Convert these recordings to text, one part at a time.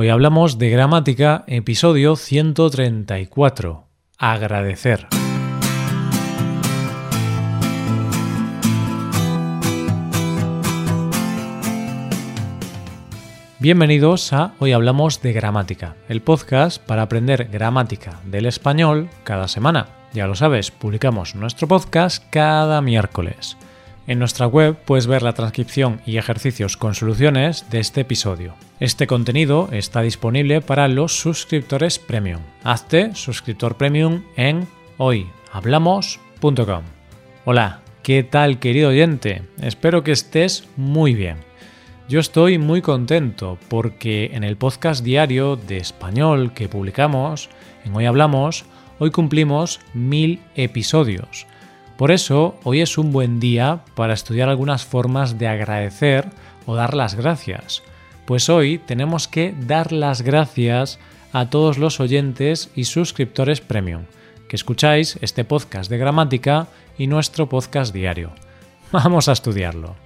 Hoy hablamos de gramática, episodio 134. Agradecer. Bienvenidos a Hoy Hablamos de Gramática, el podcast para aprender gramática del español cada semana. Ya lo sabes, publicamos nuestro podcast cada miércoles. En nuestra web puedes ver la transcripción y ejercicios con soluciones de este episodio. Este contenido está disponible para los suscriptores premium. Hazte suscriptor premium en hoyhablamos.com. Hola, ¿qué tal querido oyente? Espero que estés muy bien. Yo estoy muy contento porque en el podcast diario de español que publicamos, en Hoy Hablamos, hoy cumplimos mil episodios. Por eso, hoy es un buen día para estudiar algunas formas de agradecer o dar las gracias. Pues hoy tenemos que dar las gracias a todos los oyentes y suscriptores premium que escucháis este podcast de gramática y nuestro podcast diario. Vamos a estudiarlo.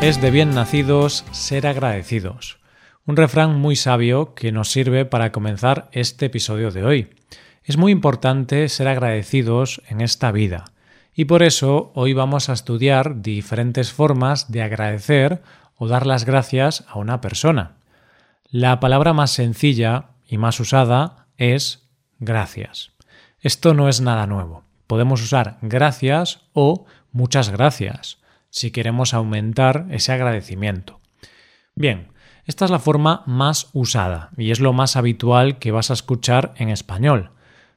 Es de bien nacidos ser agradecidos. Un refrán muy sabio que nos sirve para comenzar este episodio de hoy. Es muy importante ser agradecidos en esta vida. Y por eso hoy vamos a estudiar diferentes formas de agradecer o dar las gracias a una persona. La palabra más sencilla y más usada es gracias. Esto no es nada nuevo. Podemos usar gracias o muchas gracias si queremos aumentar ese agradecimiento. Bien, esta es la forma más usada y es lo más habitual que vas a escuchar en español.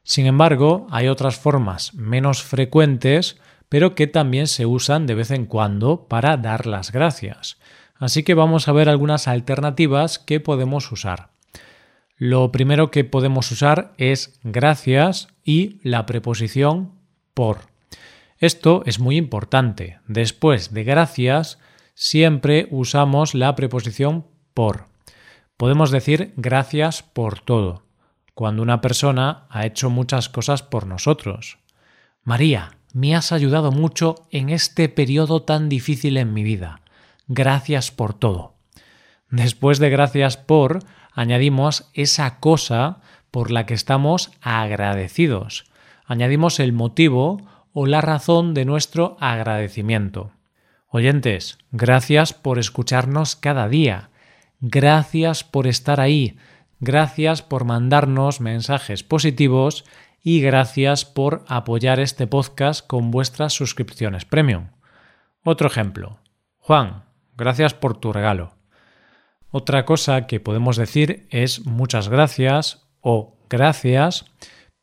Sin embargo, hay otras formas menos frecuentes, pero que también se usan de vez en cuando para dar las gracias. Así que vamos a ver algunas alternativas que podemos usar. Lo primero que podemos usar es gracias y la preposición por. Esto es muy importante. Después de gracias, siempre usamos la preposición por. Podemos decir gracias por todo, cuando una persona ha hecho muchas cosas por nosotros. María, me has ayudado mucho en este periodo tan difícil en mi vida. Gracias por todo. Después de gracias por, añadimos esa cosa por la que estamos agradecidos. Añadimos el motivo o la razón de nuestro agradecimiento. Oyentes, gracias por escucharnos cada día. Gracias por estar ahí. Gracias por mandarnos mensajes positivos y gracias por apoyar este podcast con vuestras suscripciones premium. Otro ejemplo. Juan, gracias por tu regalo. Otra cosa que podemos decir es muchas gracias o gracias,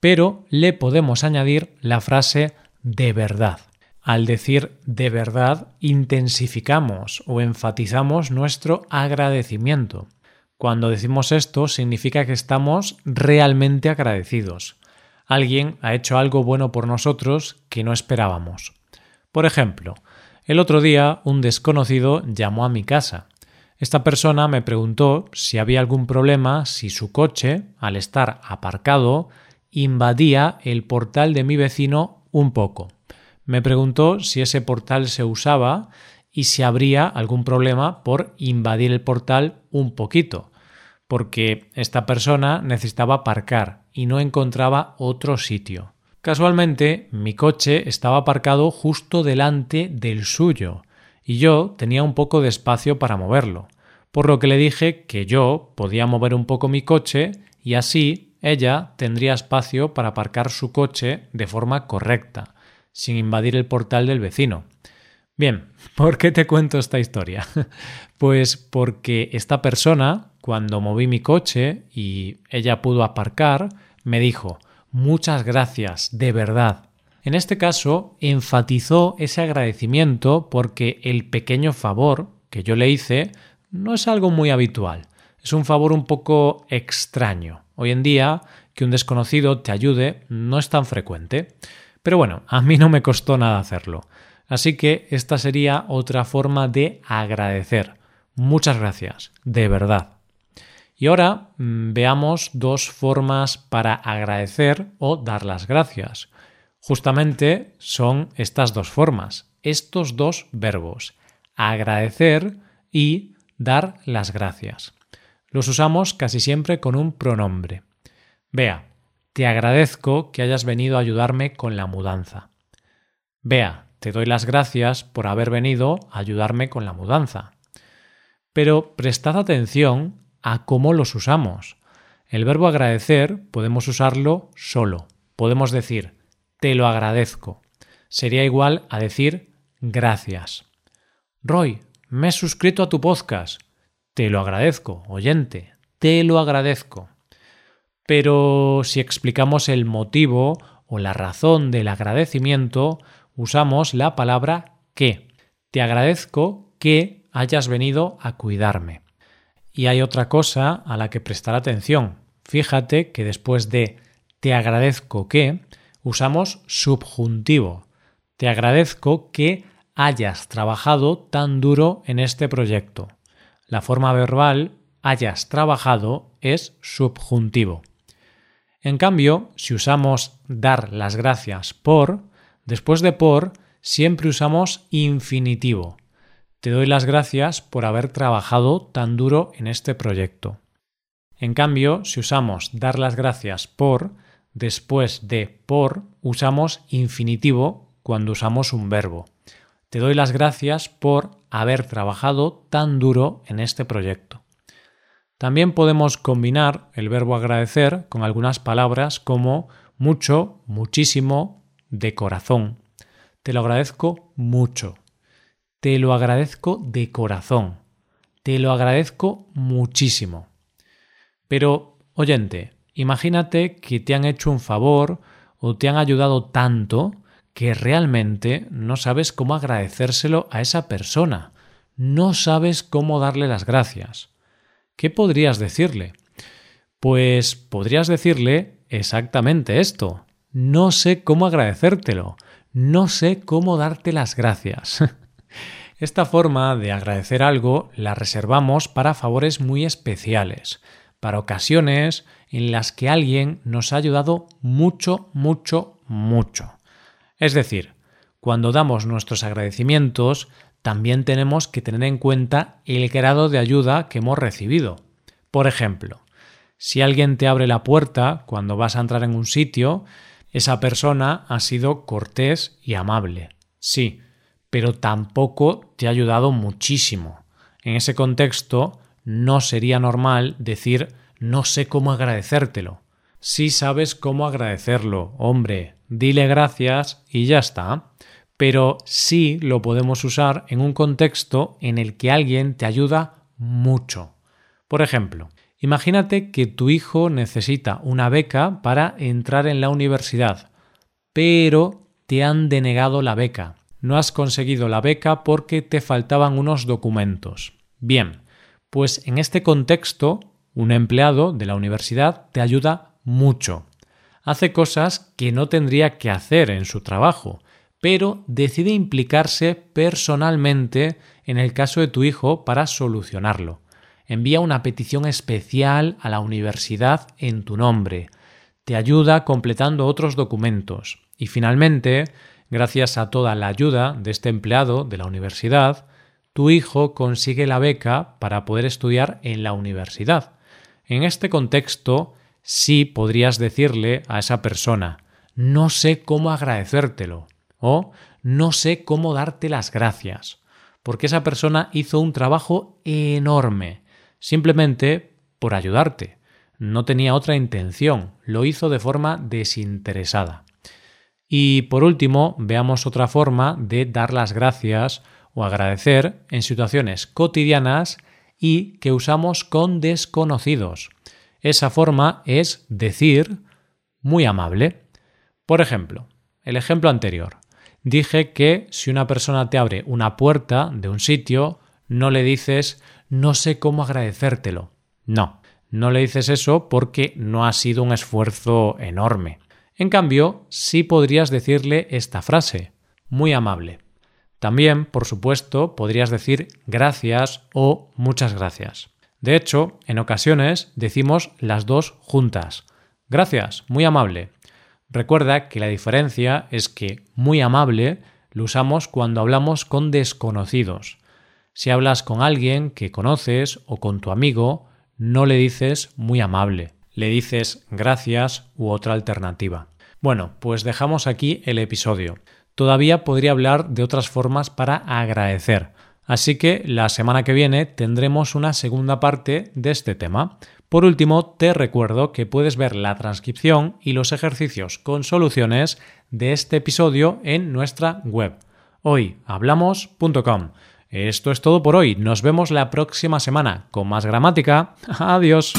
pero le podemos añadir la frase de verdad. Al decir de verdad, intensificamos o enfatizamos nuestro agradecimiento. Cuando decimos esto, significa que estamos realmente agradecidos. Alguien ha hecho algo bueno por nosotros que no esperábamos. Por ejemplo, el otro día un desconocido llamó a mi casa. Esta persona me preguntó si había algún problema si su coche, al estar aparcado, invadía el portal de mi vecino un poco. Me preguntó si ese portal se usaba y si habría algún problema por invadir el portal un poquito, porque esta persona necesitaba aparcar y no encontraba otro sitio. Casualmente, mi coche estaba aparcado justo delante del suyo, y yo tenía un poco de espacio para moverlo, por lo que le dije que yo podía mover un poco mi coche y así ella tendría espacio para aparcar su coche de forma correcta, sin invadir el portal del vecino. Bien, ¿por qué te cuento esta historia? pues porque esta persona, cuando moví mi coche y ella pudo aparcar, me dijo muchas gracias, de verdad. En este caso, enfatizó ese agradecimiento porque el pequeño favor que yo le hice no es algo muy habitual, es un favor un poco extraño. Hoy en día, que un desconocido te ayude no es tan frecuente. Pero bueno, a mí no me costó nada hacerlo. Así que esta sería otra forma de agradecer. Muchas gracias, de verdad. Y ahora mm, veamos dos formas para agradecer o dar las gracias. Justamente son estas dos formas, estos dos verbos, agradecer y dar las gracias. Los usamos casi siempre con un pronombre. Vea, te agradezco que hayas venido a ayudarme con la mudanza. Vea, te doy las gracias por haber venido a ayudarme con la mudanza. Pero prestad atención a cómo los usamos. El verbo agradecer podemos usarlo solo. Podemos decir te lo agradezco. Sería igual a decir gracias. Roy, me he suscrito a tu podcast. Te lo agradezco, oyente, te lo agradezco. Pero si explicamos el motivo o la razón del agradecimiento, usamos la palabra que. Te agradezco que hayas venido a cuidarme. Y hay otra cosa a la que prestar atención. Fíjate que después de te agradezco que usamos subjuntivo. Te agradezco que hayas trabajado tan duro en este proyecto. La forma verbal hayas trabajado es subjuntivo. En cambio, si usamos dar las gracias por, después de por siempre usamos infinitivo. Te doy las gracias por haber trabajado tan duro en este proyecto. En cambio, si usamos dar las gracias por, después de por usamos infinitivo cuando usamos un verbo. Te doy las gracias por haber trabajado tan duro en este proyecto. También podemos combinar el verbo agradecer con algunas palabras como mucho, muchísimo, de corazón. Te lo agradezco mucho. Te lo agradezco de corazón. Te lo agradezco muchísimo. Pero, oyente, imagínate que te han hecho un favor o te han ayudado tanto que realmente no sabes cómo agradecérselo a esa persona. No sabes cómo darle las gracias. ¿Qué podrías decirle? Pues podrías decirle exactamente esto. No sé cómo agradecértelo. No sé cómo darte las gracias. Esta forma de agradecer algo la reservamos para favores muy especiales, para ocasiones en las que alguien nos ha ayudado mucho, mucho, mucho. Es decir, cuando damos nuestros agradecimientos, también tenemos que tener en cuenta el grado de ayuda que hemos recibido. Por ejemplo, si alguien te abre la puerta cuando vas a entrar en un sitio, esa persona ha sido cortés y amable. Sí, pero tampoco te ha ayudado muchísimo. En ese contexto, no sería normal decir no sé cómo agradecértelo. Si sabes cómo agradecerlo, hombre, dile gracias y ya está. Pero sí lo podemos usar en un contexto en el que alguien te ayuda mucho. Por ejemplo, imagínate que tu hijo necesita una beca para entrar en la universidad, pero te han denegado la beca no has conseguido la beca porque te faltaban unos documentos. Bien, pues en este contexto, un empleado de la universidad te ayuda mucho. Hace cosas que no tendría que hacer en su trabajo, pero decide implicarse personalmente en el caso de tu hijo para solucionarlo. Envía una petición especial a la universidad en tu nombre. Te ayuda completando otros documentos. Y finalmente, Gracias a toda la ayuda de este empleado de la universidad, tu hijo consigue la beca para poder estudiar en la universidad. En este contexto, sí podrías decirle a esa persona, no sé cómo agradecértelo o no sé cómo darte las gracias, porque esa persona hizo un trabajo enorme, simplemente por ayudarte. No tenía otra intención, lo hizo de forma desinteresada. Y por último, veamos otra forma de dar las gracias o agradecer en situaciones cotidianas y que usamos con desconocidos. Esa forma es decir muy amable. Por ejemplo, el ejemplo anterior. Dije que si una persona te abre una puerta de un sitio, no le dices no sé cómo agradecértelo. No, no le dices eso porque no ha sido un esfuerzo enorme. En cambio, sí podrías decirle esta frase, muy amable. También, por supuesto, podrías decir gracias o muchas gracias. De hecho, en ocasiones decimos las dos juntas. Gracias, muy amable. Recuerda que la diferencia es que muy amable lo usamos cuando hablamos con desconocidos. Si hablas con alguien que conoces o con tu amigo, no le dices muy amable, le dices gracias u otra alternativa. Bueno, pues dejamos aquí el episodio. Todavía podría hablar de otras formas para agradecer, así que la semana que viene tendremos una segunda parte de este tema. Por último, te recuerdo que puedes ver la transcripción y los ejercicios con soluciones de este episodio en nuestra web hoyhablamos.com. Esto es todo por hoy. Nos vemos la próxima semana con más gramática. Adiós.